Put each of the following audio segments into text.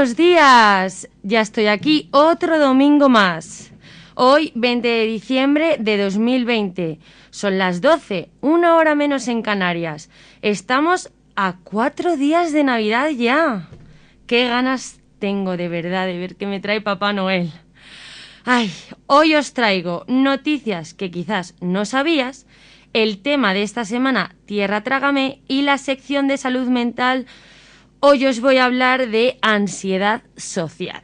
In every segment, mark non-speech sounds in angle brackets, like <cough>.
Buenos días, ya estoy aquí otro domingo más. Hoy 20 de diciembre de 2020. Son las 12, una hora menos en Canarias. Estamos a cuatro días de Navidad ya. Qué ganas tengo de verdad de ver qué me trae Papá Noel. Ay, hoy os traigo noticias que quizás no sabías, el tema de esta semana, Tierra Trágame, y la sección de salud mental Hoy os voy a hablar de ansiedad social.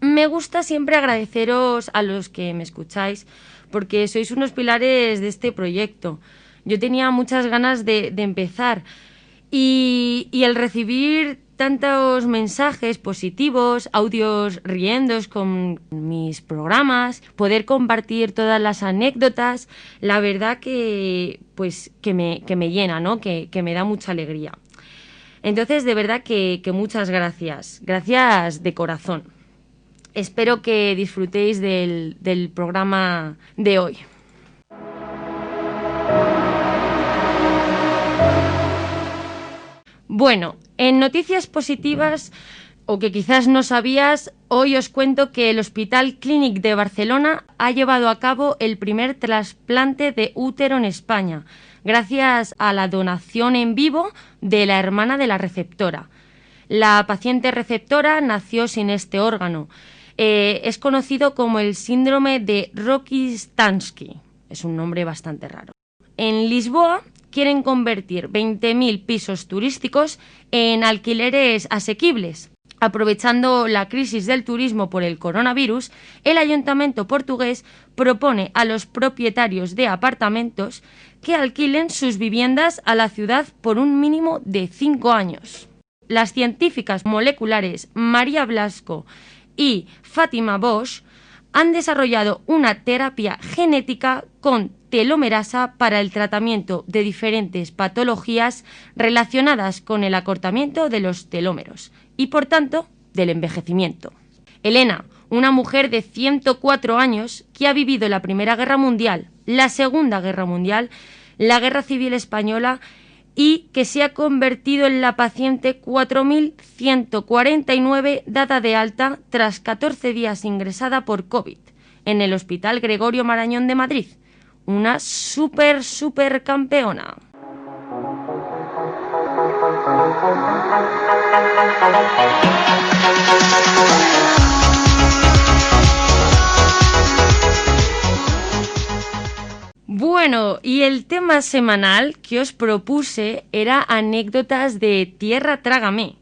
Me gusta siempre agradeceros a los que me escucháis porque sois unos pilares de este proyecto. Yo tenía muchas ganas de, empezar y, el recibir tantos mensajes positivos, audios riendos con mis programas, poder compartir todas las anécdotas, la verdad que pues que me, que me llena, ¿no? Que, que me da mucha alegría. Entonces, de verdad que, muchas gracias. Gracias de corazón. Espero que disfrutéis del, del programa de hoy. Bueno, en noticias positivas o que quizás no sabías, hoy os cuento que el Hospital Clínic de Barcelona ha llevado a cabo el primer trasplante de útero en España gracias a la donación en vivo de la hermana de la receptora. La paciente receptora nació sin este órgano. Eh, es conocido como el síndrome de Rocky-Stansky. Es un nombre bastante raro. En Lisboa quieren convertir 20.000 pisos turísticos en alquileres asequibles. Aprovechando la crisis del turismo por el coronavirus, el ayuntamiento portugués propone a los propietarios de apartamentos que alquilen sus viviendas a la ciudad por un mínimo de cinco años. Las científicas moleculares María Blasco y Fátima Bosch han desarrollado una terapia genética con telomerasa para el tratamiento de diferentes patologías relacionadas con el acortamiento de los telómeros y, por tanto, del envejecimiento. Elena, una mujer de 104 años que ha vivido la Primera Guerra Mundial, la Segunda Guerra Mundial, la Guerra Civil Española y que se ha convertido en la paciente 4149 dada de alta tras 14 días ingresada por COVID en el Hospital Gregorio Marañón de Madrid. Una super, super campeona. Bueno, y el tema semanal que os propuse era anécdotas de Tierra Trágame.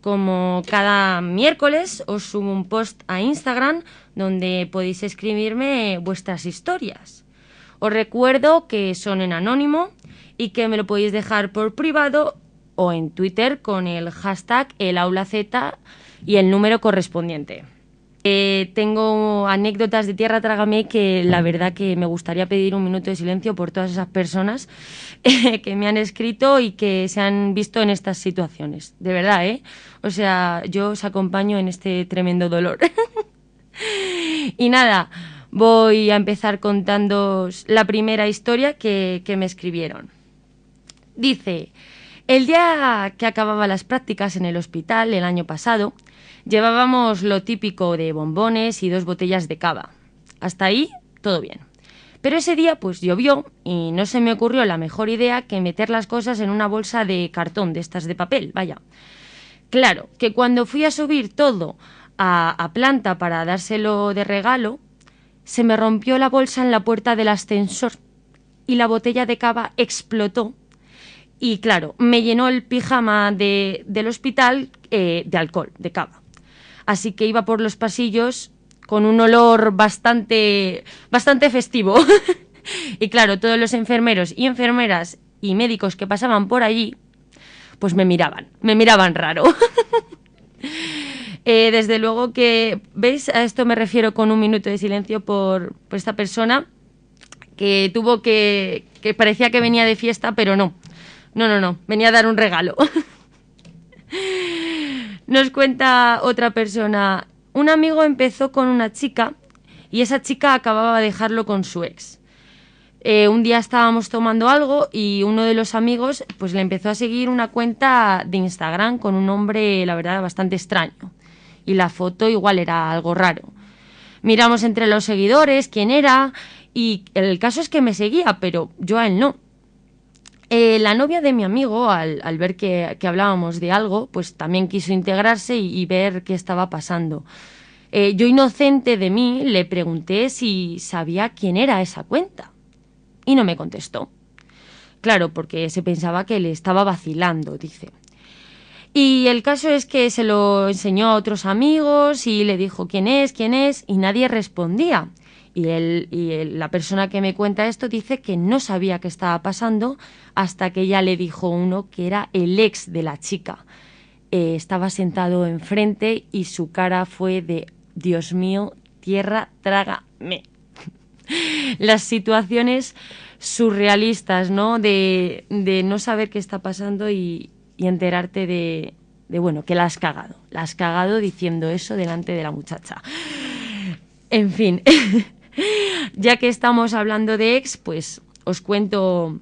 Como cada miércoles os subo un post a Instagram donde podéis escribirme vuestras historias. Os recuerdo que son en anónimo y que me lo podéis dejar por privado o en Twitter con el hashtag el aula Z y el número correspondiente. Eh, tengo anécdotas de Tierra Trágame que la verdad que me gustaría pedir un minuto de silencio por todas esas personas <laughs> que me han escrito y que se han visto en estas situaciones. De verdad, ¿eh? O sea, yo os acompaño en este tremendo dolor. <laughs> y nada, voy a empezar contando la primera historia que, que me escribieron. Dice, el día que acababa las prácticas en el hospital el año pasado, llevábamos lo típico de bombones y dos botellas de cava. Hasta ahí, todo bien. Pero ese día pues llovió y no se me ocurrió la mejor idea que meter las cosas en una bolsa de cartón, de estas de papel, vaya. Claro, que cuando fui a subir todo a, a planta para dárselo de regalo, se me rompió la bolsa en la puerta del ascensor y la botella de cava explotó y claro, me llenó el pijama de, del hospital eh, de alcohol, de cava. Así que iba por los pasillos con un olor bastante, bastante festivo. <laughs> y claro, todos los enfermeros y enfermeras y médicos que pasaban por allí, pues me miraban, me miraban raro. <laughs> Eh, desde luego que, ¿veis? A esto me refiero con un minuto de silencio por esta persona que tuvo que, que parecía que venía de fiesta, pero no. No, no, no, venía a dar un regalo. Nos cuenta otra persona, un amigo empezó con una chica y esa chica acababa de dejarlo con su ex. Eh, un día estábamos tomando algo y uno de los amigos pues le empezó a seguir una cuenta de Instagram con un nombre, la verdad, bastante extraño. Y la foto igual era algo raro. Miramos entre los seguidores quién era y el caso es que me seguía, pero yo a él no. Eh, la novia de mi amigo, al, ver que, hablábamos de algo, pues también quiso integrarse y, ver qué estaba pasando. Eh, yo, inocente de mí, le pregunté si sabía quién era esa cuenta. Y no me contestó. Claro, porque se pensaba que le estaba vacilando, dice. Y el caso es que se lo enseñó a otros amigos y le dijo quién es, quién es, y nadie respondía. Y, él, y la persona que me cuenta esto dice que no sabía qué estaba pasando hasta que ella le dijo uno que era el ex de la chica. Eh, estaba sentado enfrente y su cara fue de Dios mío, tierra, trágame. <laughs> Las situaciones surrealistas, ¿no? De, no saber qué está pasando y, enterarte de, de, bueno, que la has cagado. La has cagado diciendo eso delante de la muchacha. En fin. <laughs> <laughs> ya que estamos hablando de ex, pues os cuento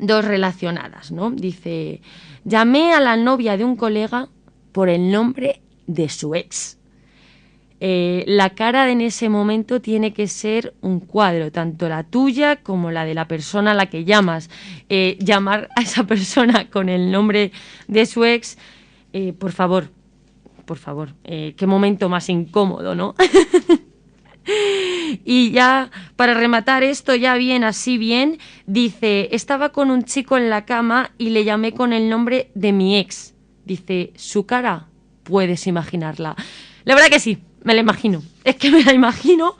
dos relacionadas, ¿no? Dice, llamé a la novia de un colega por el nombre de su ex. Eh, la cara en ese momento tiene que ser un cuadro, tanto la tuya como la de la persona a la que llamas. Eh, llamar a esa persona con el nombre de su ex, eh, por favor, por favor, qué momento más incómodo, ¿no? <laughs> Y ya, para rematar esto ya bien, así bien, dice, estaba con un chico en la cama y le llamé con el nombre de mi ex. Dice, su cara, puedes imaginarla. La verdad que sí, me la imagino. Es que me la imagino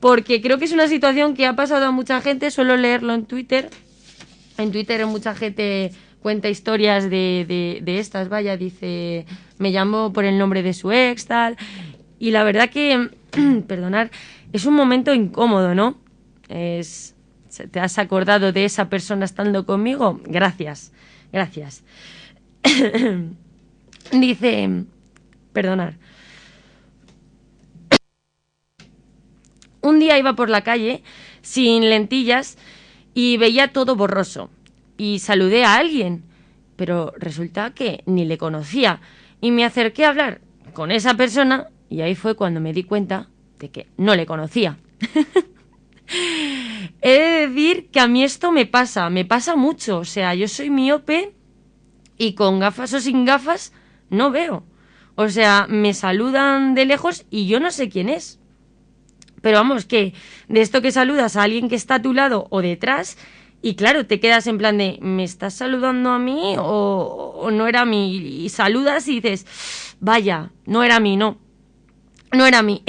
porque creo que es una situación que ha pasado a mucha gente, suelo leerlo en Twitter. En Twitter mucha gente cuenta historias de, de estas, vaya, dice, me llamó por el nombre de su ex, tal. Y la verdad que, <clears throat> perdonar, es un momento incómodo, ¿no? Es, ¿Te has acordado de esa persona estando conmigo? Gracias, gracias. <clears throat> Dice, perdonar. Un día iba por la calle sin lentillas y veía todo borroso. Y saludé a alguien, pero resulta que ni le conocía. Y me acerqué a hablar con esa persona y ahí fue cuando me di cuenta de que no le conocía. <laughs> He de decir que a mí esto me pasa, me pasa mucho. O sea, yo soy miope y con gafas o sin gafas no veo. O sea, me saludan de lejos y yo no sé quién es. Pero vamos, que de esto que saludas a alguien que está a tu lado o detrás, y claro, te quedas en plan de, ¿me estás saludando a mí o, no era a mí? Y saludas y dices, vaya, no era a mí, no no era mí.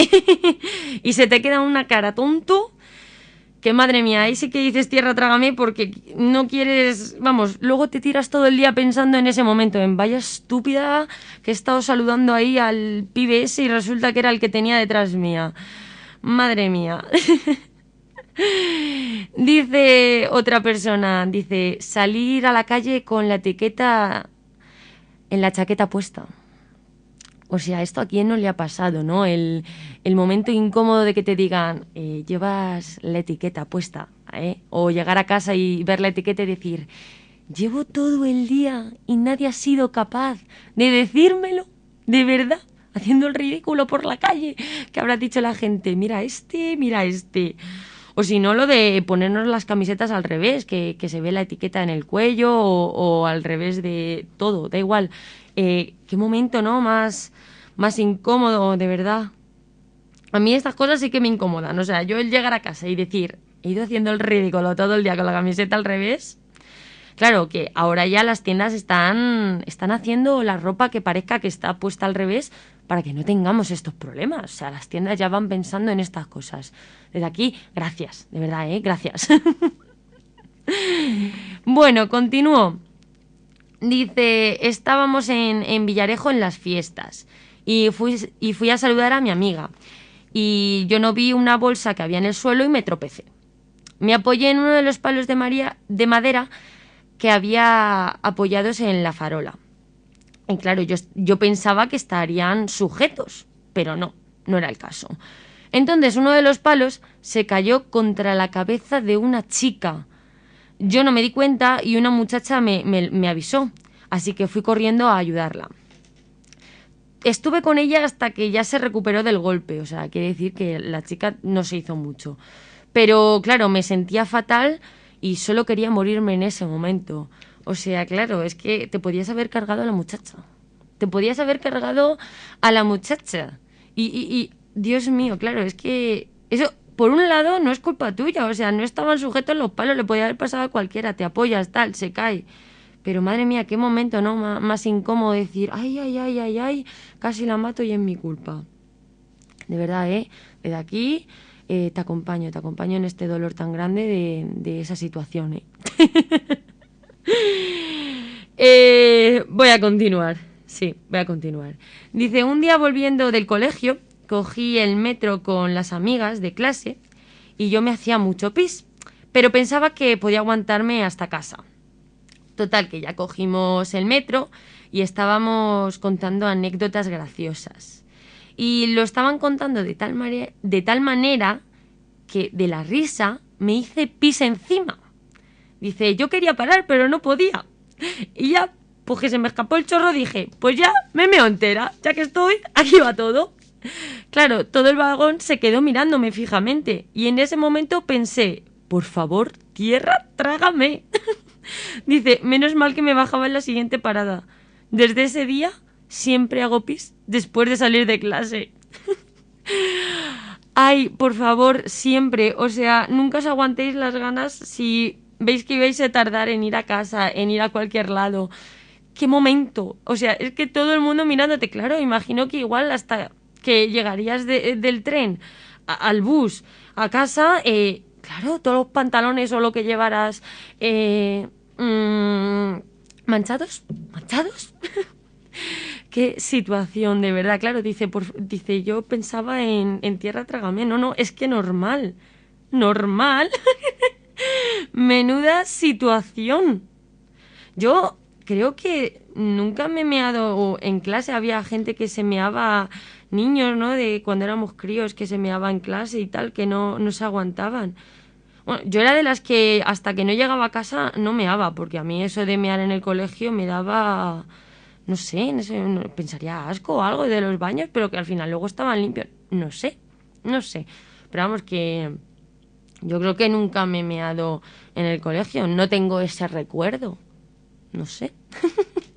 <laughs> y se te queda una cara tonto que madre mía, ahí sí que dices tierra trágame porque no quieres, vamos, luego te tiras todo el día pensando en ese momento, en vaya estúpida que he estado saludando ahí al pibe ese y resulta que era el que tenía detrás mía. Madre mía. <laughs> dice otra persona, dice, salir a la calle con la etiqueta en la chaqueta puesta. O sea, esto a quién no le ha pasado, ¿no? El, momento incómodo de que te digan, eh, llevas la etiqueta puesta, ¿eh? O llegar a casa y ver la etiqueta y decir, llevo todo el día y nadie ha sido capaz de decírmelo, de verdad, haciendo el ridículo por la calle, que habrá dicho la gente, mira este, mira este. O si no, lo de ponernos las camisetas al revés, que, se ve la etiqueta en el cuello o, al revés de todo, da igual. Eh, qué momento, ¿no? Más, más incómodo, de verdad. A mí estas cosas sí que me incomodan. O sea, yo el llegar a casa y decir, he ido haciendo el ridículo todo el día con la camiseta al revés. Claro que ahora ya las tiendas están, están haciendo la ropa que parezca que está puesta al revés para que no tengamos estos problemas. O sea, las tiendas ya van pensando en estas cosas. Desde aquí, gracias, de verdad, ¿eh? Gracias. <laughs> bueno, continúo. Dice, estábamos en, Villarejo en las fiestas y fui, a saludar a mi amiga. Y yo no vi una bolsa que había en el suelo y me tropecé. Me apoyé en uno de los palos de, María, de madera que había apoyados en la farola. Y claro, yo pensaba que estarían sujetos, pero no, no era el caso. Entonces uno de los palos se cayó contra la cabeza de una chica. Yo no me di cuenta y una muchacha me, me, me avisó, así que fui corriendo a ayudarla. Estuve con ella hasta que ya se recuperó del golpe, o sea, quiere decir que la chica no se hizo mucho. Pero claro, me sentía fatal y solo quería morirme en ese momento. O sea, claro, es que te podías haber cargado a la muchacha. Te podías haber cargado a la muchacha. Y, y, y Dios mío, claro, es que eso, por un lado, no es culpa tuya. O sea, no estaban sujetos los palos, le podía haber pasado a cualquiera. Te apoyas, tal, se cae. Pero madre mía, qué momento, ¿no? Más incómodo decir, ay, ay, ay, ay, ay, casi la mato y es mi culpa. De verdad, ¿eh? Desde aquí eh, te acompaño, te acompaño en este dolor tan grande de, de esa situación, ¿eh? <laughs> eh, voy a continuar, sí, voy a continuar. Dice, un día volviendo del colegio, cogí el metro con las amigas de clase y yo me hacía mucho pis, pero pensaba que podía aguantarme hasta casa. Total, que ya cogimos el metro y estábamos contando anécdotas graciosas. Y lo estaban contando de tal, manera que de la risa me hice pis encima. Dice, yo quería parar, pero no podía. Y ya, pues que se me escapó el chorro, dije, pues ya me meo entera, ya que estoy, aquí va todo. Claro, todo el vagón se quedó mirándome fijamente y en ese momento pensé, por favor, tierra, trágame. <laughs> Dice, menos mal que me bajaba en la siguiente parada. Desde ese día siempre hago pis después de salir de clase. <laughs> Ay, por favor, siempre, o sea, nunca os aguantéis las ganas si veis que ibais a tardar en ir a casa, en ir a cualquier lado. ¿Qué momento? O sea, es que todo el mundo mirándote, claro, imagino que igual hasta que llegarías de, del tren al bus a casa, eh, claro, todos los pantalones o lo que llevarás eh, mmm, manchados, manchados. <laughs> Qué situación, de verdad. Claro, dice, por, dice yo pensaba en, en tierra trágame. No, no, es que normal. Normal. <laughs> Menuda situación. Yo creo que nunca me meado en clase. Había gente que se meaba, niños, ¿no? De cuando éramos críos, que se meaba en clase y tal, que no, no se aguantaban. Bueno, yo era de las que hasta que no llegaba a casa no meaba, porque a mí eso de mear en el colegio me daba, no sé, no sé pensaría asco o algo de los baños, pero que al final luego estaban limpios. No sé, no sé. Pero vamos que yo creo que nunca me meado en el colegio, no tengo ese recuerdo. No sé. <laughs>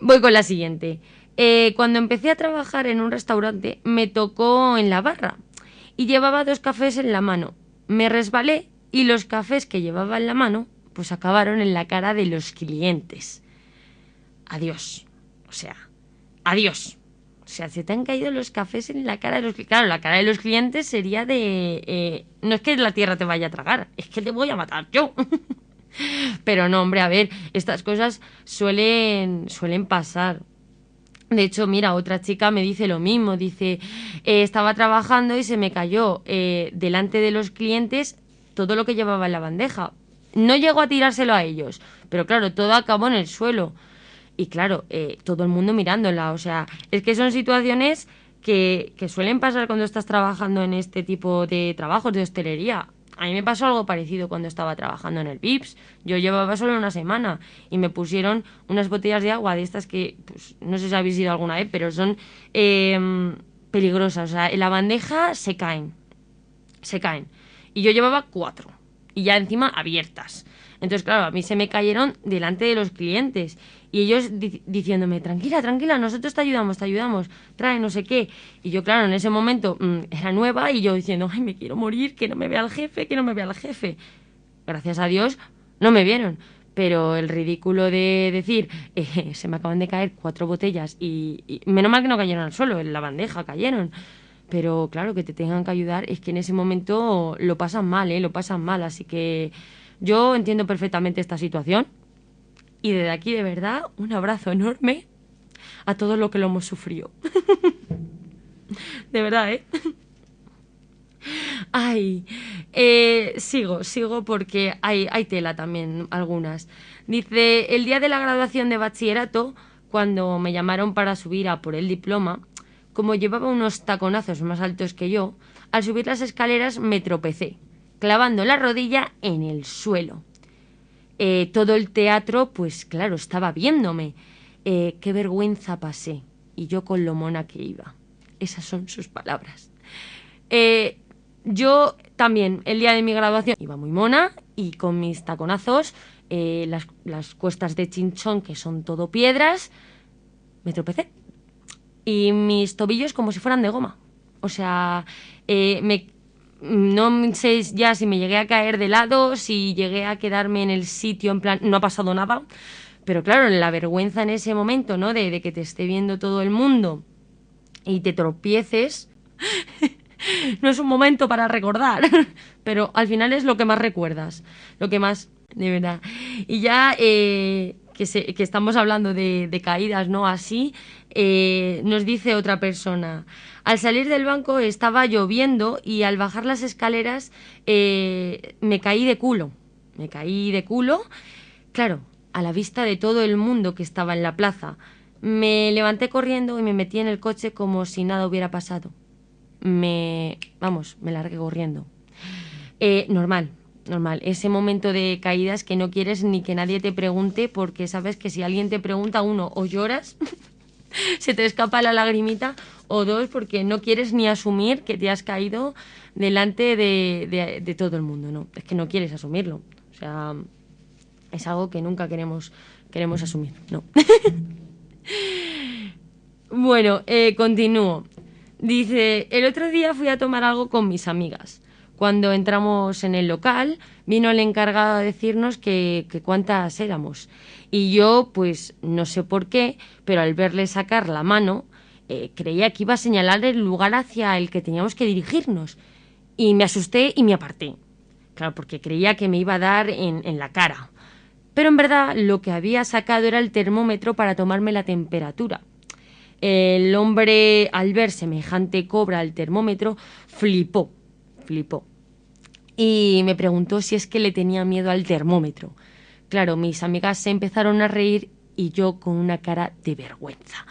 Voy con la siguiente. Eh, cuando empecé a trabajar en un restaurante me tocó en la barra y llevaba dos cafés en la mano me resbalé y los cafés que llevaba en la mano pues acabaron en la cara de los clientes. Adiós. O sea, adiós. O sea, se te han caído los cafés en la cara de los clientes. Claro, la cara de los clientes sería de... Eh, no es que la tierra te vaya a tragar, es que te voy a matar yo. <laughs> Pero no, hombre, a ver, estas cosas suelen, suelen pasar. De hecho, mira, otra chica me dice lo mismo, dice, eh, estaba trabajando y se me cayó eh, delante de los clientes todo lo que llevaba en la bandeja. No llegó a tirárselo a ellos, pero claro, todo acabó en el suelo. Y claro, eh, todo el mundo mirándola. O sea, es que son situaciones que, que suelen pasar cuando estás trabajando en este tipo de trabajos de hostelería. A mí me pasó algo parecido cuando estaba trabajando en el VIPS. Yo llevaba solo una semana y me pusieron unas botellas de agua de estas que, pues, no sé si habéis ido alguna vez, pero son eh, peligrosas. O sea, en la bandeja se caen. Se caen. Y yo llevaba cuatro. Y ya encima abiertas. Entonces, claro, a mí se me cayeron delante de los clientes. Y ellos di diciéndome, tranquila, tranquila, nosotros te ayudamos, te ayudamos, trae no sé qué. Y yo, claro, en ese momento mmm, era nueva y yo diciendo, ay, me quiero morir, que no me vea el jefe, que no me vea el jefe. Gracias a Dios no me vieron. Pero el ridículo de decir, eh, se me acaban de caer cuatro botellas y, y menos mal que no cayeron al suelo, en la bandeja cayeron. Pero claro, que te tengan que ayudar es que en ese momento lo pasan mal, ¿eh? Lo pasan mal. Así que yo entiendo perfectamente esta situación y desde aquí, de verdad, un abrazo enorme a todo lo que lo hemos sufrido. <laughs> de verdad, ¿eh? <laughs> Ay, eh, sigo, sigo porque hay, hay tela también, algunas. Dice, el día de la graduación de bachillerato, cuando me llamaron para subir a por el diploma, como llevaba unos taconazos más altos que yo, al subir las escaleras me tropecé, clavando la rodilla en el suelo. Eh, todo el teatro, pues claro, estaba viéndome. Eh, qué vergüenza pasé. Y yo con lo mona que iba. Esas son sus palabras. Eh, yo también, el día de mi graduación, iba muy mona y con mis taconazos, las, las cuestas de chinchón, que son todo piedras, me tropecé. Y mis tobillos como si fueran de goma. O sea, me no sé ya si me llegué a caer de lado, si llegué a quedarme en el sitio, en plan, no ha pasado nada. Pero claro, la vergüenza en ese momento, ¿no? De, que te esté viendo todo el mundo y te tropieces, <laughs> no es un momento para recordar. <laughs> Pero al final es lo que más recuerdas, lo que más, de verdad. Y ya eh, que, que, estamos hablando de, de caídas, ¿no? Así, eh, nos dice otra persona. Al salir del banco estaba lloviendo y al bajar las escaleras eh, me caí de culo. Me caí de culo, claro, a la vista de todo el mundo que estaba en la plaza. Me levanté corriendo y me metí en el coche como si nada hubiera pasado. Me, vamos, me largué corriendo. Eh, normal, normal. Ese momento de caídas que no quieres ni que nadie te pregunte porque sabes que si alguien te pregunta, uno, o lloras <laughs> se te escapa la lagrimita, o dos, porque no quieres ni asumir que te has caído delante de, todo el mundo, ¿no? Es que no quieres asumirlo. O sea, es algo que nunca queremos, queremos asumir, ¿no? <laughs> bueno, eh, continúo. Dice, el otro día fui a tomar algo con mis amigas. Cuando entramos en el local, vino el encargado a decirnos que, cuántas éramos. Y yo, pues no sé por qué, pero al verle sacar la mano, eh, creía que iba a señalar el lugar hacia el que teníamos que dirigirnos. Y me asusté y me aparté. Claro, porque creía que me iba a dar en, en la cara. Pero en verdad lo que había sacado era el termómetro para tomarme la temperatura. El hombre, al ver semejante cobra al termómetro, flipó, flipó. Y me preguntó si es que le tenía miedo al termómetro. Claro, mis amigas se empezaron a reír y yo con una cara de vergüenza.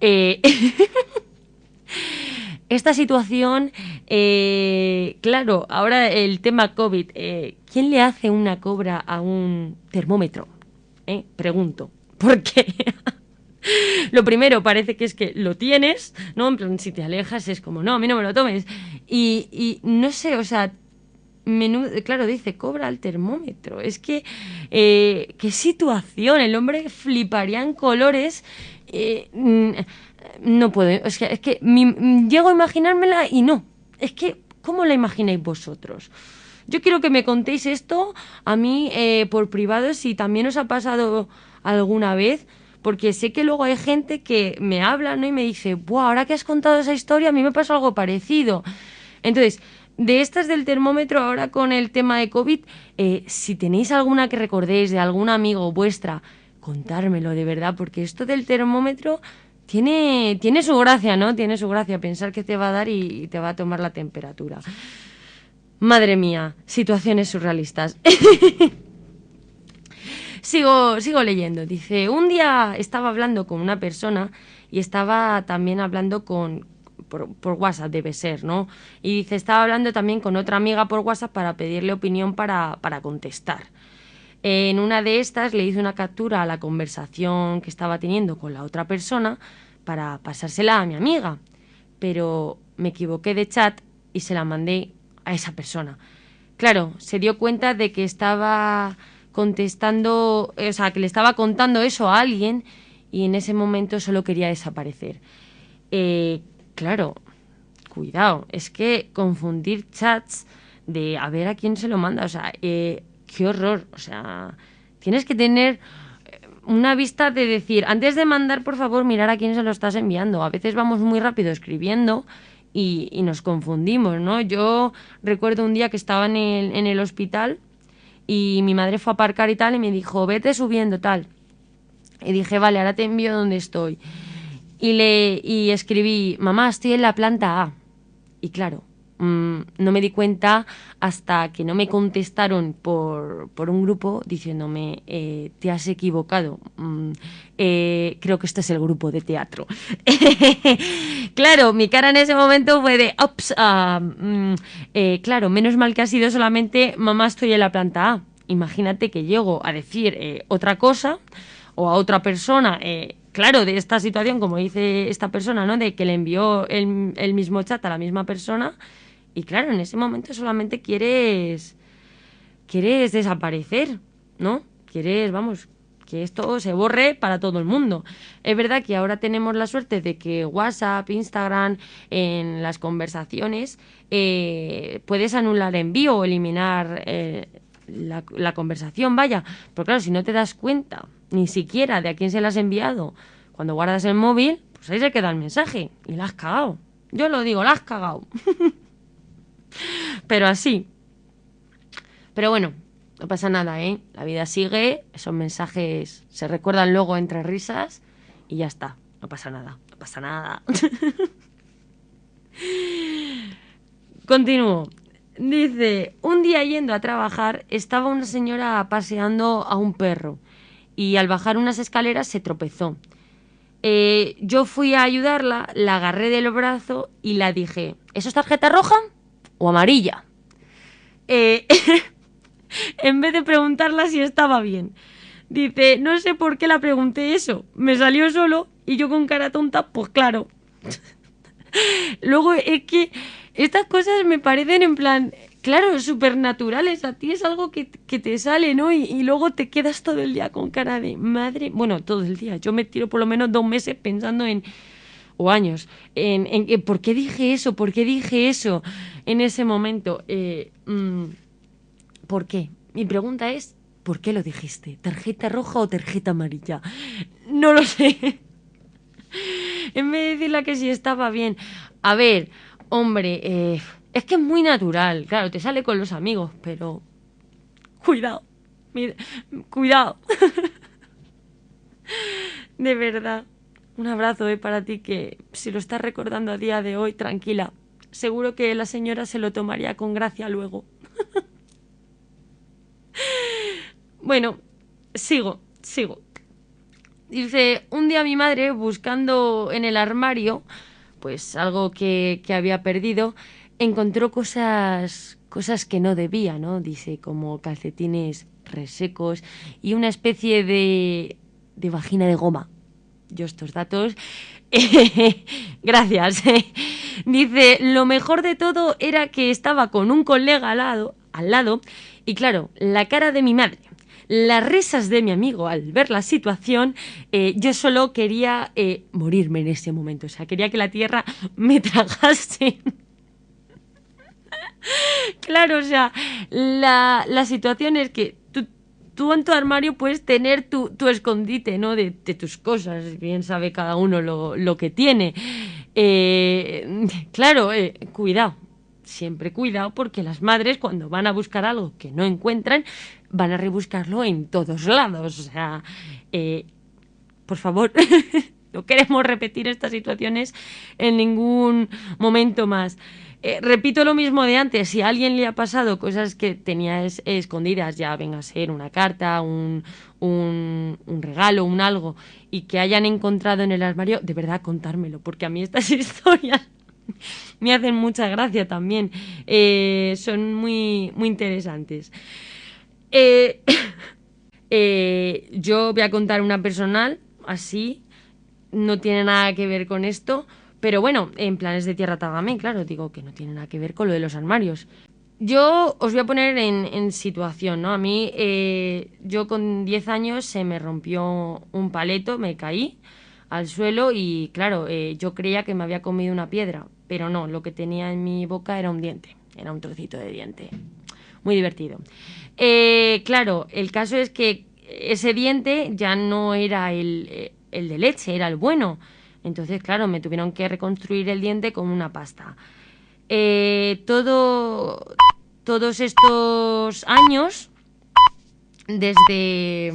Eh, <laughs> esta situación, eh, claro, ahora el tema COVID, eh, ¿quién le hace una cobra a un termómetro? Pregunto. <laughs> ¿Por qué? <laughs> lo primero parece que es que lo tienes, ¿no? En plan, si te alejas es como, no, a mí no me lo tomes. Y no sé, o sea, claro, dice, cobra el termómetro. Es que, eh, qué situación, el hombre fliparía en colores. Eh, mm, no puedo, es que, es que llego a imaginármela y no. Es que, ¿cómo la imagináis vosotros? Yo quiero que me contéis esto a mí eh, por privado si también os ha pasado alguna vez, porque sé que luego hay gente que me habla ¿no? y me dice, Buah, ahora que has contado esa historia, a mí me pasó algo parecido. Entonces, de estas del termómetro, ahora con el tema de COVID, eh, si tenéis alguna que recordéis de algún amigo vuestra, contármelo de verdad, porque esto del termómetro tiene, tiene su gracia, ¿no? Tiene su gracia pensar que te va a dar y, te va a tomar la temperatura. Madre mía, situaciones surrealistas. <laughs> sigo, sigo leyendo. Dice, un día estaba hablando con una persona y estaba también hablando con, por, WhatsApp debe ser, ¿no? Y dice, estaba hablando también con otra amiga por WhatsApp para pedirle opinión para, para contestar. En una de estas le hice una captura a la conversación que estaba teniendo con la otra persona para pasársela a mi amiga, pero me equivoqué de chat y se la mandé a esa persona. Claro, se dio cuenta de que estaba contestando, o sea, que le estaba contando eso a alguien y en ese momento solo quería desaparecer. Eh, Claro, cuidado, es que confundir chats de a ver a quién se lo manda, o sea, eh, qué horror, o sea, tienes que tener eh, una vista de decir, antes de mandar, por favor, mirar a quién se lo estás enviando. A veces vamos muy rápido escribiendo y, nos confundimos, ¿no? Yo recuerdo un día que estaba en el, en el hospital y mi madre fue a aparcar y tal y me dijo, vete subiendo tal. Y dije, vale, ahora te envío donde estoy. Y, le, y escribí, mamá, estoy en la planta A. Y claro, mm, no me di cuenta hasta que no me contestaron por, por un grupo diciéndome, eh, te has equivocado. Mm, eh, creo que este es el grupo de teatro. <laughs> claro, mi cara en ese momento fue de, ups, ah, mm, eh, claro, menos mal que ha sido solamente, mamá, estoy en la planta A. Imagínate que llego a decir otra cosa o a otra persona claro, de esta situación, como dice esta persona, ¿no? De que le envió el, el, mismo chat a la misma persona. Y claro, en ese momento solamente quieres. Quieres desaparecer, ¿no? Quieres, vamos, que esto se borre para todo el mundo. Es verdad que ahora tenemos la suerte de que WhatsApp, Instagram, en las conversaciones, eh, puedes anular envío o eliminar eh, la, la conversación, vaya. Pero claro, si no te das cuenta ni siquiera de a quién se la has enviado. Cuando guardas el móvil, pues ahí se queda el mensaje y la has cagado. Yo lo digo, la has cagado. <laughs> Pero así. Pero bueno, no pasa nada, ¿eh? La vida sigue, esos mensajes se recuerdan luego entre risas y ya está. No pasa nada, no pasa nada. <laughs> Continúo. Dice, un día yendo a trabajar estaba una señora paseando a un perro y al bajar unas escaleras se tropezó. Eh, yo fui a ayudarla, la agarré del brazo y la dije, ¿eso es tarjeta roja o amarilla? Eh, <laughs> en vez de preguntarla si estaba bien. Dice, no sé por qué la pregunté eso. Me salió solo y yo con cara tonta, pues claro. <laughs> Luego es que estas cosas me parecen en plan, claro, supernaturales. A ti es algo que, te sale, ¿no? Y, luego te quedas todo el día con cara de madre. Bueno, todo el día. Yo me tiro por lo menos dos meses pensando en. o años. En, en, por qué dije eso, por qué dije eso en ese momento. Eh, mm, ¿Por qué? Mi pregunta es. ¿Por qué lo dijiste? ¿Tarjeta roja o tarjeta amarilla? No lo sé. <laughs> en vez de decirle que sí estaba bien. A ver, hombre, eh, es que es muy natural, claro, te sale con los amigos, pero cuidado, cuidado. <laughs> de verdad. Un abrazo eh, para ti que si lo estás recordando a día de hoy, tranquila. Seguro que la señora se lo tomaría con gracia luego. <laughs> bueno, sigo, sigo. Dice, un día mi madre buscando en el armario, pues algo que, que había perdido, encontró cosas, cosas que no debía, ¿no? Dice, como calcetines resecos y una especie de, de vagina de goma. Yo estos datos, <laughs> gracias. <laughs> Dice, lo mejor de todo era que estaba con un colega al lado, al lado y claro, la cara de mi madre las risas de mi amigo al ver la situación, eh, yo solo quería eh, morirme en ese momento. O sea, quería que la tierra <laughs> me tragase. <laughs> claro, o sea, la, situación es que tú, en tu armario puedes tener tu, escondite, ¿no? De, tus cosas, bien sabe cada uno lo, que tiene. Eh, claro, eh, cuidado, siempre cuidado porque las madres cuando van a buscar algo que no encuentran, van a rebuscarlo en todos lados. O sea, eh, por favor, <laughs> no queremos repetir estas situaciones en ningún momento más. Eh, repito lo mismo de antes, si a alguien le ha pasado cosas que tenía escondidas, ya venga a ser una carta, un, un, regalo, un algo, y que hayan encontrado en el armario, de verdad contármelo, porque a mí estas <laughs> historias me hacen mucha gracia también, eh, son muy, muy interesantes. <coughs> Eh, yo voy a contar una personal, así, no tiene nada que ver con esto, pero bueno, en planes de tierra también, claro, digo que no tiene nada que ver con lo de los armarios. Yo os voy a poner en, situación, ¿no? A mí, eh, yo con 10 años se me rompió un paleto, me caí al suelo y claro, eh, yo creía que me había comido una piedra, pero no, lo que tenía en mi boca era un diente, era un trocito de diente. Muy divertido. Eh, claro, el caso es que ese diente ya no era el, el de leche, era el bueno. Entonces, claro, me tuvieron que reconstruir el diente con una pasta. Eh, todo, todos estos años, desde,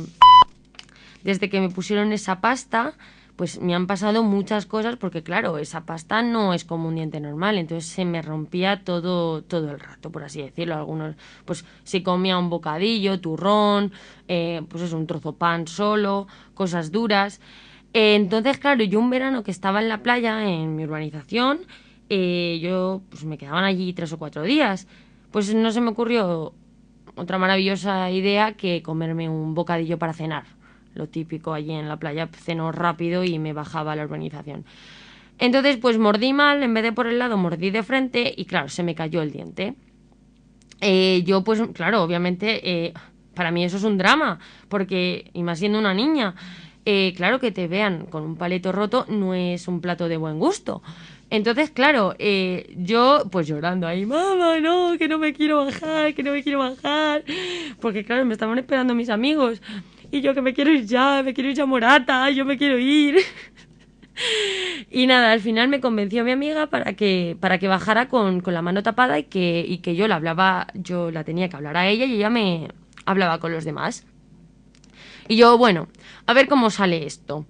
desde que me pusieron esa pasta, pues me han pasado muchas cosas porque claro, esa pasta no es como un diente normal, entonces se me rompía todo, todo el rato, por así decirlo. Algunos, pues si comía un bocadillo, turrón, eh, pues es un trozo pan solo, cosas duras. Entonces, claro, yo un verano que estaba en la playa, en mi urbanización, eh, yo pues me quedaban allí tres o cuatro días. Pues no se me ocurrió otra maravillosa idea que comerme un bocadillo para cenar lo típico allí en la playa, cenó rápido y me bajaba a la urbanización. Entonces, pues mordí mal, en vez de por el lado, mordí de frente y claro, se me cayó el diente. Eh, yo, pues, claro, obviamente, eh, para mí eso es un drama, porque, y más siendo una niña, eh, claro que te vean con un paleto roto no es un plato de buen gusto. Entonces, claro, yo pues llorando ahí, mamá, no, que no me quiero bajar, que no me quiero bajar, porque claro, me estaban esperando mis amigos. Y yo que me quiero ir ya, me quiero ir ya Morata, yo me quiero ir. <laughs> y nada, al final me convenció mi amiga para que, para que bajara con, la mano tapada y que, y que yo la hablaba, yo la tenía que hablar a ella y ella me hablaba con los demás. Y yo, bueno, a ver cómo sale esto.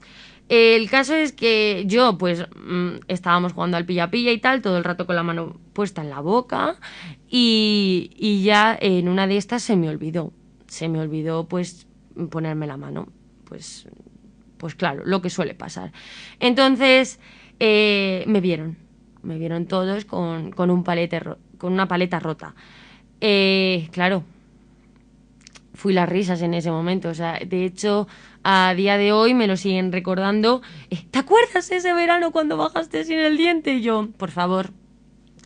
El caso es que yo, pues, mm, estábamos jugando al pilla-pilla y tal, todo el rato con la mano puesta en la boca, y, y ya en una de estas se me olvidó. Se me olvidó, pues, ponerme la mano. Pues, pues claro, lo que suele pasar. Entonces eh, me vieron, me vieron todos con, con un palete con una paleta rota. Eh, claro, fui las risas en ese momento. O sea, de hecho, a día de hoy me lo siguen recordando. Eh, ¿Te acuerdas ese verano cuando bajaste sin el diente? Y yo, por favor,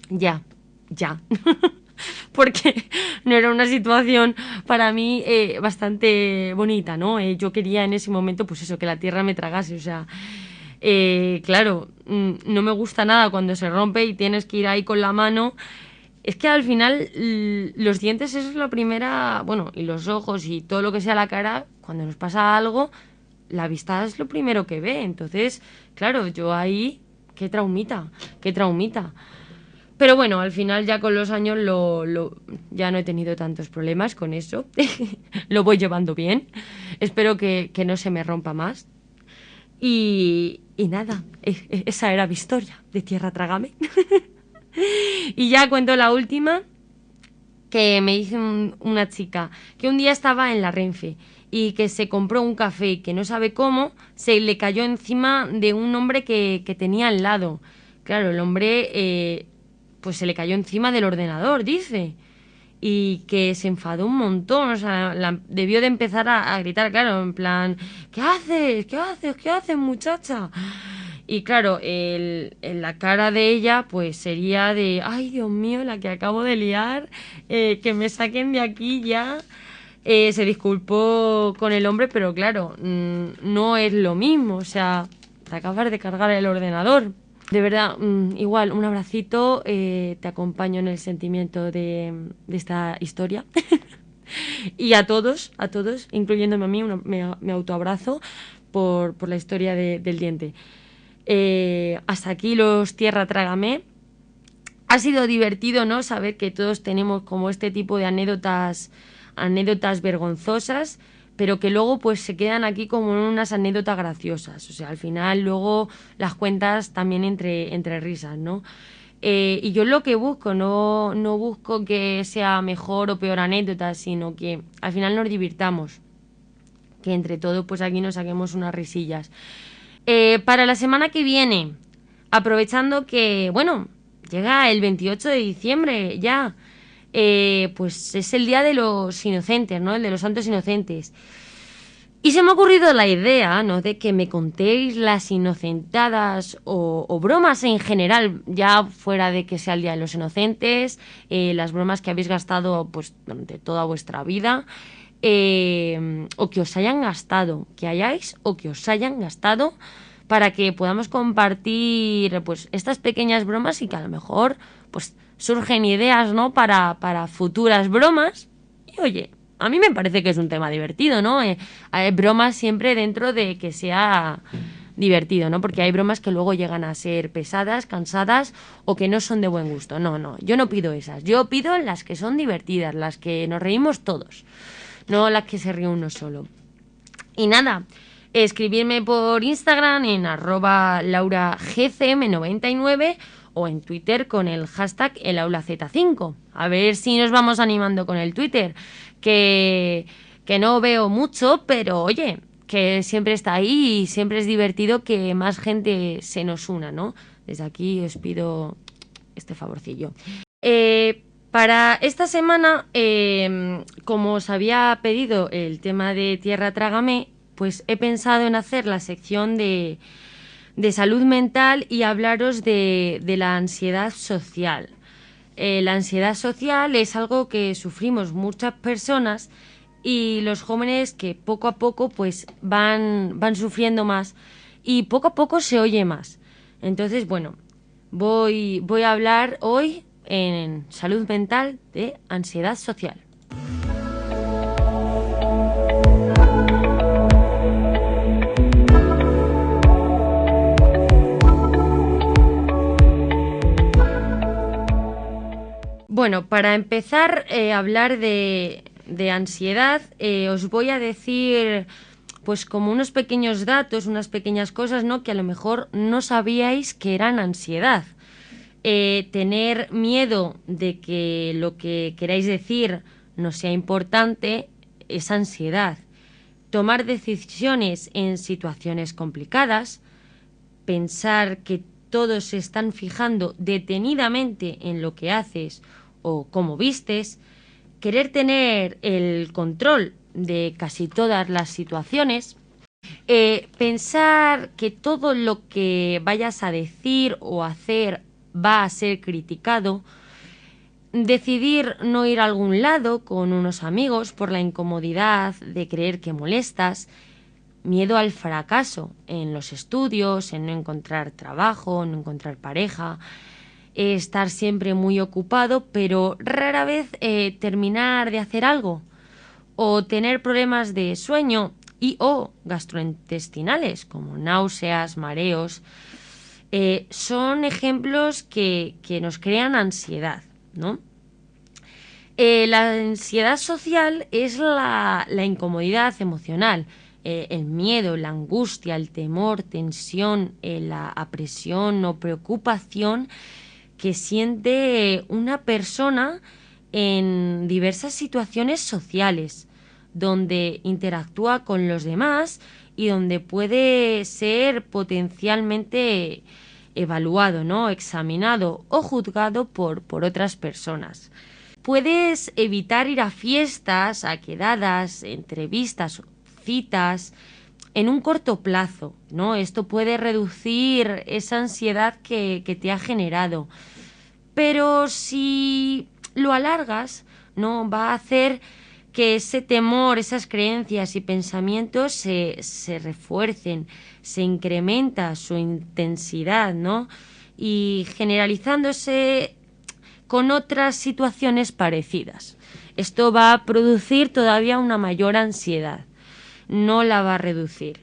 ya, ya. <laughs> porque no era una situación para mí eh, bastante bonita, ¿no? Eh, yo quería en ese momento, pues eso, que la tierra me tragase, o sea, eh, claro, mm, no me gusta nada cuando se rompe y tienes que ir ahí con la mano. Es que al final los dientes eso es la primera, bueno, y los ojos y todo lo que sea la cara, cuando nos pasa algo, la vista es lo primero que ve. Entonces, claro, yo ahí, qué traumita, qué traumita. Pero bueno, al final ya con los años lo, ya no he tenido tantos problemas con eso. <laughs> lo voy llevando bien. Espero que, no se me rompa más. Y, nada, e, e, esa era mi historia de Tierra Trágame. <laughs> <laughs> y ya cuento la última que me dice una chica que un día estaba en la Renfe y que se compró un café y que no sabe cómo se le cayó encima de un hombre que, tenía al lado. Claro, el hombre eh, pues se le cayó encima del ordenador, dice. Y que se enfadó un montón, o sea, debió de empezar a, gritar, claro, en plan, ¿qué haces? ¿Qué haces? ¿Qué haces, muchacha? Y claro, el, en la cara de ella, pues sería de, ay, Dios mío, la que acabo de liar, eh, que me saquen de aquí ya. Eh, se disculpó con el hombre, pero claro, mm, no es lo mismo, o sea, te acabas de cargar el ordenador. De verdad, mm, igual, un abracito, eh, te acompaño en el sentimiento de, esta historia. <laughs> y a todos, a todos, incluyéndome a mí, me, autoabrazo por, por, la historia del diente. Eh, hasta aquí los Tierra Trágame. Ha sido divertido, ¿no? Saber que todos tenemos como este tipo de anécdotas, anécdotas vergonzosas pero que luego pues se quedan aquí como unas anécdotas graciosas. O sea, al final luego las cuentas también entre, entre risas, ¿no? Eh, y yo lo que busco, no, no busco que sea mejor o peor anécdota, sino que al final nos divirtamos. Que entre todos pues aquí nos saquemos unas risillas. Eh, para la semana que viene, aprovechando que, bueno, llega el 28 de diciembre ya. Eh, pues es el día de los inocentes, ¿no? El de los santos inocentes. Y se me ha ocurrido la idea, ¿no? De que me contéis las inocentadas o, bromas en general, ya fuera de que sea el Día de los Inocentes, eh, las bromas que habéis gastado pues durante toda vuestra vida, eh, o que os hayan gastado, que hayáis o que os hayan gastado, para que podamos compartir pues estas pequeñas bromas y que a lo mejor pues surgen ideas, ¿no? Para, para futuras bromas. Y oye, a mí me parece que es un tema divertido, ¿no? Eh, hay bromas siempre dentro de que sea divertido, ¿no? Porque hay bromas que luego llegan a ser pesadas, cansadas o que no son de buen gusto. No, no, yo no pido esas. Yo pido las que son divertidas, las que nos reímos todos, no las que se ríe uno solo. Y nada, escribirme por Instagram en arroba lauragcm99 o en Twitter con el hashtag elaulaz5. A ver si nos vamos animando con el Twitter, que, que no veo mucho, pero oye, que siempre está ahí y siempre es divertido que más gente se nos una, ¿no? Desde aquí os pido este favorcillo. Eh, para esta semana, em, como os había pedido el tema de Tierra Trágame, pues he pensado en hacer la sección de, de salud mental y hablaros de, de la ansiedad social. Eh, la ansiedad social es algo que sufrimos muchas personas y los jóvenes que poco a poco pues van, van sufriendo más y poco a poco se oye más. Entonces, bueno, voy, voy a hablar hoy en salud mental de ansiedad social. Bueno, para empezar eh, a hablar de, ansiedad, eh, os voy a decir pues como unos pequeños datos, unas pequeñas cosas, ¿no? Que a lo mejor no sabíais que eran ansiedad. Eh, tener miedo de que lo que queráis decir no sea importante es ansiedad. Tomar decisiones en situaciones complicadas, pensar que todos se están fijando detenidamente en lo que haces o cómo vistes, querer tener el control de casi todas las situaciones, eh, pensar que todo lo que vayas a decir o hacer va a ser criticado, decidir no ir a algún lado con unos amigos por la incomodidad de creer que molestas, miedo al fracaso en los estudios, en no encontrar trabajo, no encontrar pareja, estar siempre muy ocupado, pero rara vez eh, terminar de hacer algo, o tener problemas de sueño y o gastrointestinales, como náuseas, mareos, eh, son ejemplos que, nos crean ansiedad, ¿no? Eh, la ansiedad social es la, incomodidad emocional, el miedo, la angustia, el temor, tensión, la apresión o preocupación que siente una persona en diversas situaciones sociales, donde interactúa con los demás y donde puede ser potencialmente evaluado, ¿no? examinado o juzgado por, por otras personas. Puedes evitar ir a fiestas, a quedadas, entrevistas, citas, en un corto plazo, ¿no? Esto puede reducir esa ansiedad que, te ha generado. Pero si lo alargas, ¿no? Va a hacer que ese temor, esas creencias y pensamientos se, se refuercen, se incrementa su intensidad, ¿no? Y generalizándose con otras situaciones parecidas. Esto va a producir todavía una mayor ansiedad no la va a reducir.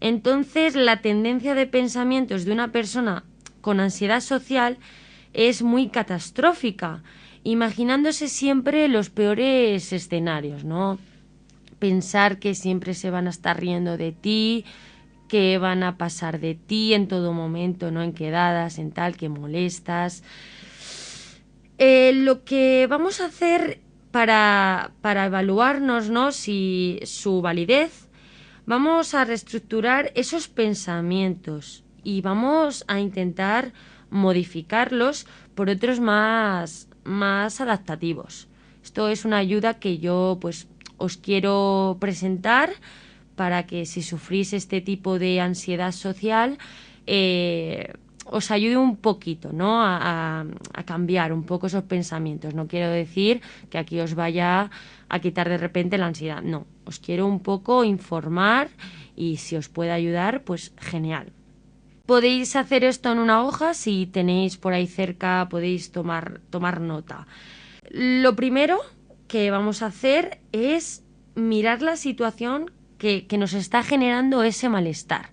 Entonces, la tendencia de pensamientos de una persona con ansiedad social es muy catastrófica, imaginándose siempre los peores escenarios, ¿no? Pensar que siempre se van a estar riendo de ti, que van a pasar de ti en todo momento, no en quedadas, en tal, que molestas. Eh, lo que vamos a hacer para, para evaluarnos ¿no? si su validez, vamos a reestructurar esos pensamientos y vamos a intentar modificarlos por otros más, más adaptativos. Esto es una ayuda que yo pues os quiero presentar para que si sufrís este tipo de ansiedad social eh, os ayude un poquito, ¿no? A, cambiar un poco esos pensamientos. No quiero decir que aquí os vaya a quitar de repente la ansiedad. No, os quiero un poco informar y si os puede ayudar, pues genial. Podéis hacer esto en una hoja, si tenéis por ahí cerca podéis tomar, tomar nota. Lo primero que vamos a hacer es mirar la situación que, nos está generando ese malestar.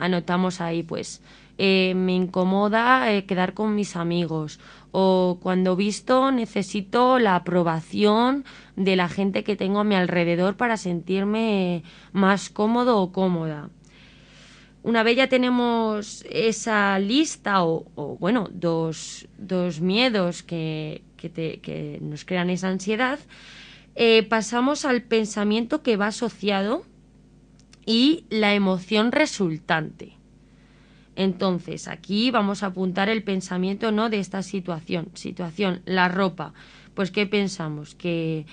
Anotamos ahí pues eh, me incomoda eh, quedar con mis amigos o cuando visto necesito la aprobación de la gente que tengo a mi alrededor para sentirme más cómodo o cómoda. Una vez ya tenemos esa lista o, bueno, dos, miedos que, que, nos crean esa ansiedad, eh, pasamos al pensamiento que va asociado y la emoción resultante. Entonces, aquí vamos a apuntar el pensamiento no de esta situación. Situación, la ropa. Pues, ¿qué pensamos? Que,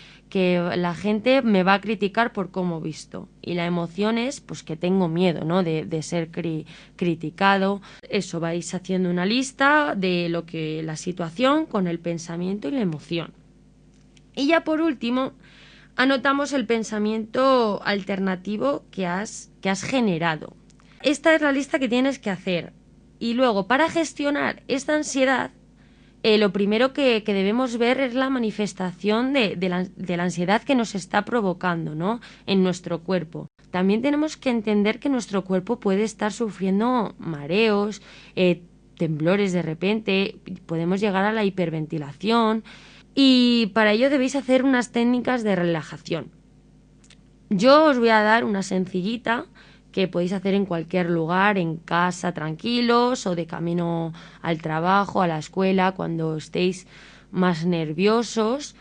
la gente me va a criticar por cómo visto. Y la emoción es, pues, que tengo miedo, ¿no? De, ser criticado. Eso, vais haciendo una lista de lo que la situación con el pensamiento y la emoción. Y ya por último, anotamos el pensamiento alternativo que has, que has generado. Esta es la lista que tienes que hacer. Y luego, para gestionar esta ansiedad, eh, lo primero que, debemos ver es la manifestación de, la, ansiedad que nos está provocando ¿no? en nuestro cuerpo. También tenemos que entender que nuestro cuerpo puede estar sufriendo mareos, eh, temblores de repente, podemos llegar a la hiperventilación y para ello debéis hacer unas técnicas de relajación. Yo os voy a dar una sencillita que podéis hacer en cualquier lugar, en casa, tranquilos o de camino al trabajo, a la escuela, cuando estéis más nerviosos.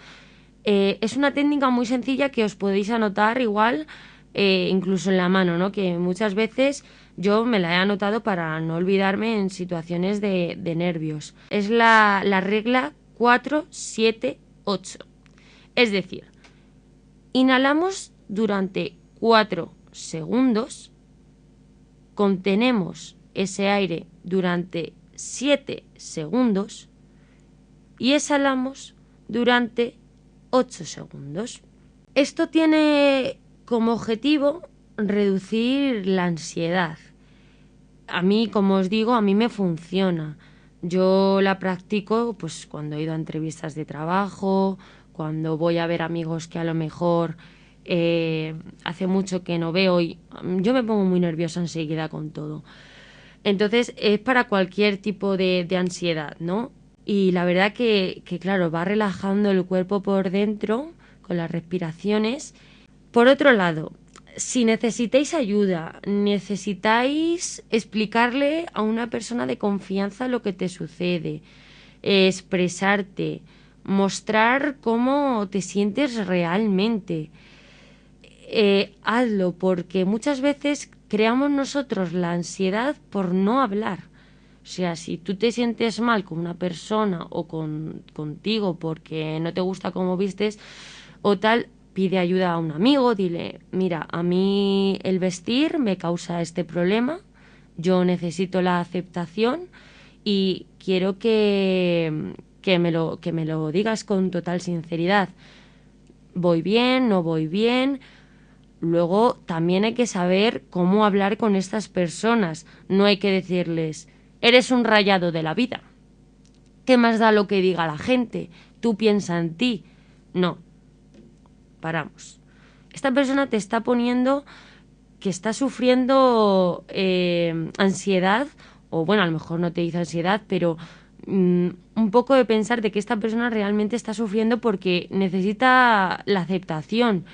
Eh, es una técnica muy sencilla que os podéis anotar igual, eh, incluso en la mano, ¿no? Que muchas veces yo me la he anotado para no olvidarme en situaciones de, nervios. Es la, la regla 4, 7, 8. Es decir, inhalamos durante 4 segundos contenemos ese aire durante 7 segundos y exhalamos durante 8 segundos. Esto tiene como objetivo reducir la ansiedad. A mí, como os digo, a mí me funciona. Yo la practico pues cuando he ido a entrevistas de trabajo, cuando voy a ver amigos que a lo mejor eh, hace mucho que no veo y yo me pongo muy nerviosa enseguida con todo. Entonces es para cualquier tipo de, ansiedad, ¿no? Y la verdad que, que, claro, va relajando el cuerpo por dentro con las respiraciones. Por otro lado, si necesitáis ayuda, necesitáis explicarle a una persona de confianza lo que te sucede, expresarte, mostrar cómo te sientes realmente. Eh, hazlo porque muchas veces creamos nosotros la ansiedad por no hablar. O sea, si tú te sientes mal con una persona o con, contigo porque no te gusta cómo vistes o tal, pide ayuda a un amigo, dile, mira, a mí el vestir me causa este problema, yo necesito la aceptación y quiero que, que, me, lo, que me lo digas con total sinceridad. Voy bien, no voy bien, Luego también hay que saber cómo hablar con estas personas. No hay que decirles, eres un rayado de la vida. ¿Qué más da lo que diga la gente? Tú piensa en ti. No. Paramos. Esta persona te está poniendo que está sufriendo eh, ansiedad, o bueno, a lo mejor no te dice ansiedad, pero mm, un poco de pensar de que esta persona realmente está sufriendo porque necesita la aceptación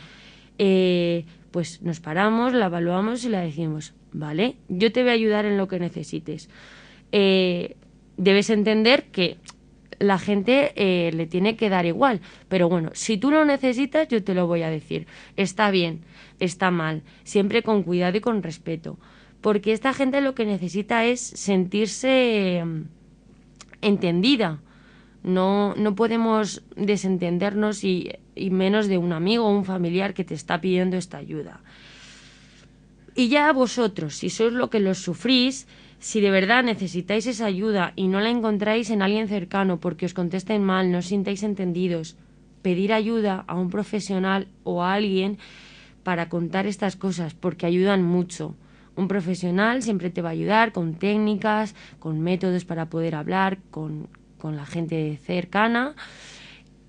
eh, pues nos paramos, la evaluamos y la decimos, vale, yo te voy a ayudar en lo que necesites. Eh, debes entender que la gente eh, le tiene que dar igual, pero bueno, si tú lo necesitas, yo te lo voy a decir. Está bien, está mal, siempre con cuidado y con respeto, porque esta gente lo que necesita es sentirse mm, entendida no, no podemos desentendernos y, y menos de un amigo o un familiar que te está pidiendo esta ayuda. Y ya vosotros, si sois lo que los sufrís, si de verdad necesitáis esa ayuda y no la encontráis en alguien cercano porque os contesten mal, no os sintáis entendidos, pedir ayuda a un profesional o a alguien para contar estas cosas porque ayudan mucho. Un profesional siempre te va a ayudar con técnicas, con métodos para poder hablar, con, con la gente cercana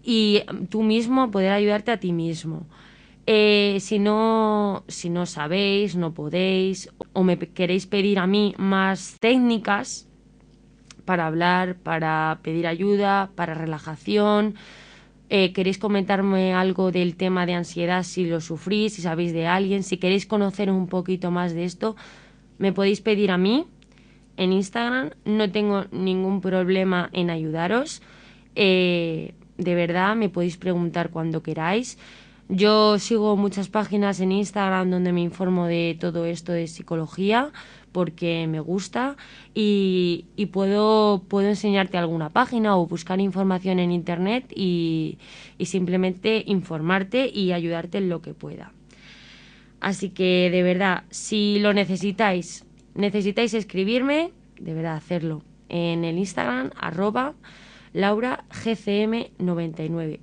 y tú mismo poder ayudarte a ti mismo. Eh, si, no, si no sabéis, no podéis o me queréis pedir a mí más técnicas, para hablar, para pedir ayuda, para relajación. Eh, queréis comentarme algo del tema de ansiedad si lo sufrís, si sabéis de alguien, si queréis conocer un poquito más de esto, me podéis pedir a mí en Instagram. No tengo ningún problema en ayudaros. Eh, de verdad, me podéis preguntar cuando queráis. Yo sigo muchas páginas en Instagram donde me informo de todo esto de psicología porque me gusta y, puedo, puedo enseñarte alguna página o buscar información en internet y, y simplemente informarte y ayudarte en lo que pueda. Así que de verdad, si lo necesitáis, necesitáis escribirme, de verdad hacerlo en el Instagram arroba lauragcm99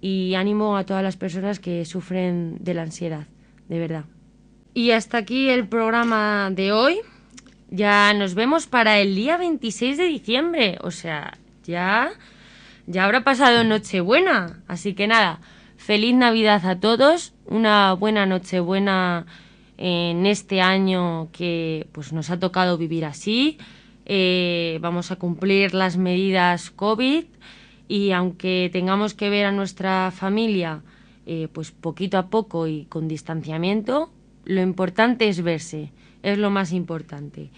y ánimo a todas las personas que sufren de la ansiedad, de verdad. Y hasta aquí el programa de hoy. Ya nos vemos para el día 26 de diciembre. O sea, ya, ya habrá pasado Nochebuena. Así que nada, feliz Navidad a todos. Una buena Nochebuena en este año que pues nos ha tocado vivir así. Eh, vamos a cumplir las medidas COVID y aunque tengamos que ver a nuestra familia eh, pues poquito a poco y con distanciamiento, lo importante es verse, es lo más importante.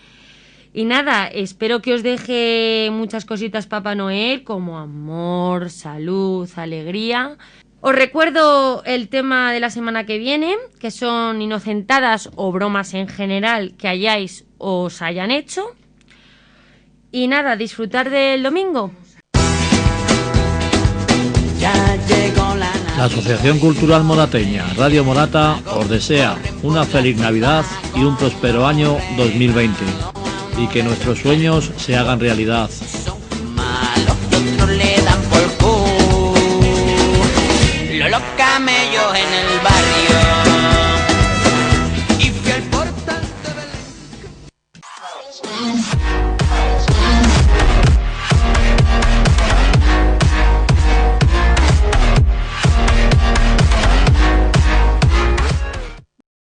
Y nada, espero que os deje muchas cositas Papá Noel, como amor, salud, alegría. Os recuerdo el tema de la semana que viene, que son inocentadas o bromas en general que hayáis os hayan hecho. Y nada, disfrutar del domingo. La Asociación Cultural Morateña, Radio Morata, os desea una feliz Navidad y un próspero año 2020 y que nuestros sueños se hagan realidad.